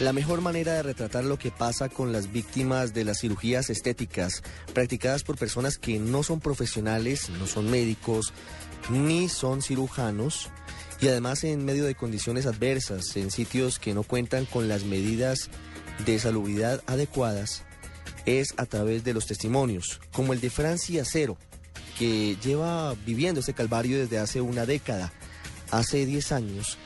La mejor manera de retratar lo que pasa con las víctimas de las cirugías estéticas practicadas por personas que no son profesionales, no son médicos, ni son cirujanos, y además en medio de condiciones adversas, en sitios que no cuentan con las medidas de salubridad adecuadas, es a través de los testimonios, como el de Francia Cero, que lleva viviendo este calvario desde hace una década. Hace 10 años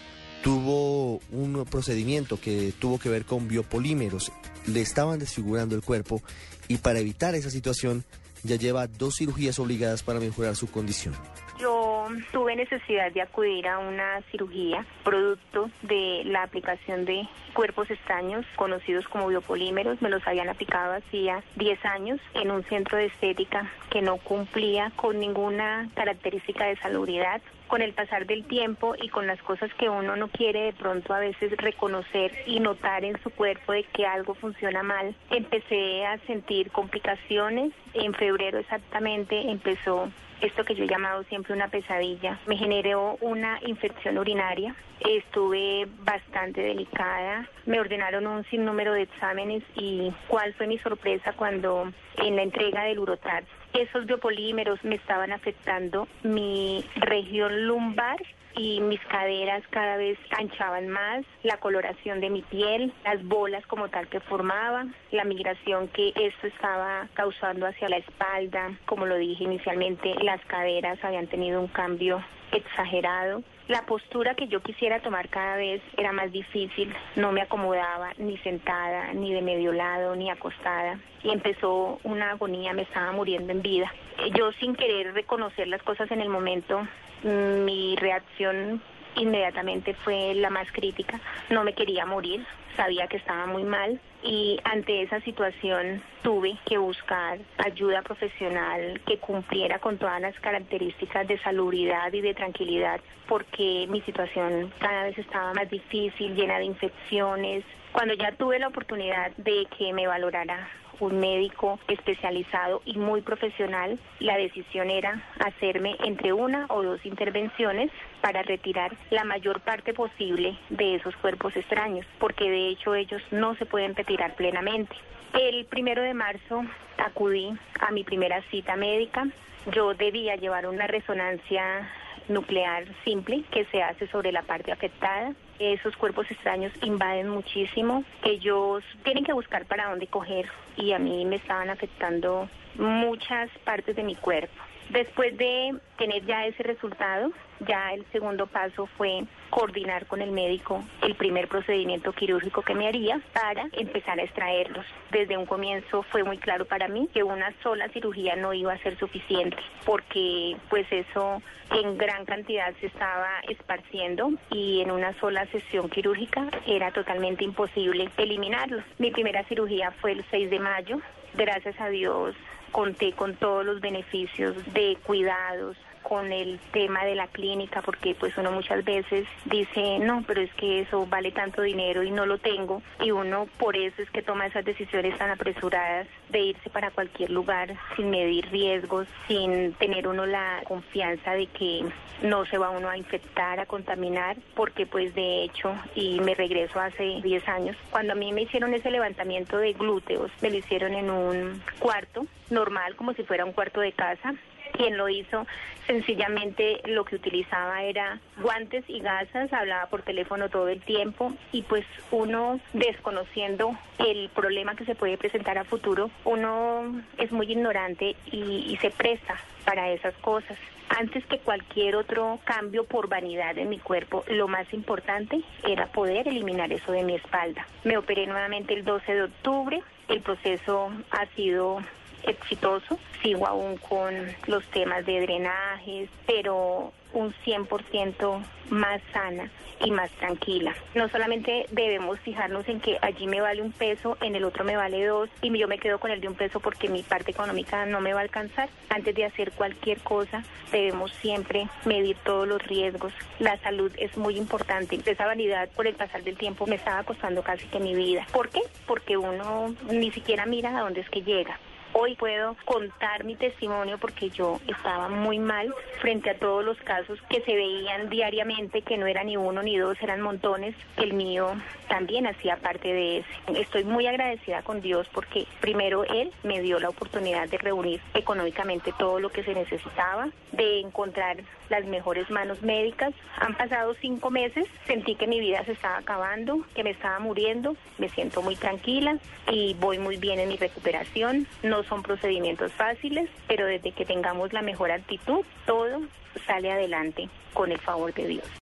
tuvo un procedimiento que tuvo que ver con biopolímeros. Le estaban desfigurando el cuerpo y para evitar esa situación ya lleva dos cirugías obligadas para mejorar su condición. Yo tuve necesidad de acudir a una cirugía producto de la aplicación de cuerpos extraños conocidos como biopolímeros. Me los habían aplicado hacía 10 años en un centro de estética que no cumplía con ninguna característica de salubridad con el pasar del tiempo y con las cosas que uno no quiere de pronto a veces reconocer y notar en su cuerpo de que algo funciona mal, empecé a sentir complicaciones. En febrero exactamente empezó esto que yo he llamado siempre una pesadilla. Me generó una infección urinaria. Estuve bastante delicada. Me ordenaron un sinnúmero de exámenes y cuál fue mi sorpresa cuando en la entrega del Urotar esos biopolímeros me estaban afectando mi región lumbar y mis caderas cada vez anchaban más, la coloración de mi piel, las bolas como tal que formaban, la migración que esto estaba causando hacia la espalda, como lo dije inicialmente, las caderas habían tenido un cambio exagerado. La postura que yo quisiera tomar cada vez era más difícil, no me acomodaba ni sentada, ni de medio lado, ni acostada. Y empezó una agonía, me estaba muriendo en vida. Yo sin querer reconocer las cosas en el momento, mi reacción inmediatamente fue la más crítica. No me quería morir, sabía que estaba muy mal y ante esa situación tuve que buscar ayuda profesional que cumpliera con todas las características de salubridad y de tranquilidad porque mi situación cada vez estaba más difícil, llena de infecciones. Cuando ya tuve la oportunidad de que me valorara un médico especializado y muy profesional, la decisión era hacerme entre una o dos intervenciones para retirar la mayor parte posible de esos cuerpos extraños, porque de hecho ellos no se pueden retirar plenamente. El primero de marzo acudí a mi primera cita médica. Yo debía llevar una resonancia nuclear simple que se hace sobre la parte afectada. Esos cuerpos extraños invaden muchísimo. Ellos tienen que buscar para dónde coger y a mí me estaban afectando muchas partes de mi cuerpo. Después de tener ya ese resultado, ya el segundo paso fue coordinar con el médico el primer procedimiento quirúrgico que me haría para empezar a extraerlos. Desde un comienzo fue muy claro para mí que una sola cirugía no iba a ser suficiente porque pues eso en gran cantidad se estaba esparciendo y en una sola sesión quirúrgica era totalmente imposible eliminarlos. Mi primera cirugía fue el 6 de mayo. Gracias a Dios conté con todos los beneficios de cuidados, con el tema de la clínica, porque pues uno muchas veces dice, no, pero es que eso vale tanto dinero y no lo tengo, y uno por eso es que toma esas decisiones tan apresuradas de irse para cualquier lugar sin medir riesgos, sin tener uno la confianza de que no se va uno a infectar, a contaminar, porque pues de hecho, y me regreso hace 10 años, cuando a mí me hicieron ese levantamiento de glúteos, me lo hicieron en un cuarto normal, como si fuera un cuarto de casa, quien lo hizo sencillamente lo que utilizaba era guantes y gasas, hablaba por teléfono todo el tiempo y pues uno desconociendo el problema que se puede presentar a futuro, uno es muy ignorante y, y se presta para esas cosas. Antes que cualquier otro cambio por vanidad en mi cuerpo, lo más importante era poder eliminar eso de mi espalda. Me operé nuevamente el 12 de octubre, el proceso ha sido exitoso. Sigo aún con los temas de drenajes, pero un 100% más sana y más tranquila. No solamente debemos fijarnos en que allí me vale un peso, en el otro me vale dos y yo me quedo con el de un peso porque mi parte económica no me va a alcanzar. Antes de hacer cualquier cosa debemos siempre medir todos los riesgos. La salud es muy importante. Esa vanidad por el pasar del tiempo me estaba costando casi que mi vida. ¿Por qué? Porque uno ni siquiera mira a dónde es que llega. Hoy puedo contar mi testimonio porque yo estaba muy mal frente a todos los casos que se veían diariamente, que no era ni uno ni dos, eran montones. El mío también hacía parte de ese. Estoy muy agradecida con Dios porque primero Él me dio la oportunidad de reunir económicamente todo lo que se necesitaba, de encontrar las mejores manos médicas. Han pasado cinco meses, sentí que mi vida se estaba acabando, que me estaba muriendo, me siento muy tranquila y voy muy bien en mi recuperación. Son procedimientos fáciles, pero desde que tengamos la mejor actitud, todo sale adelante con el favor de Dios.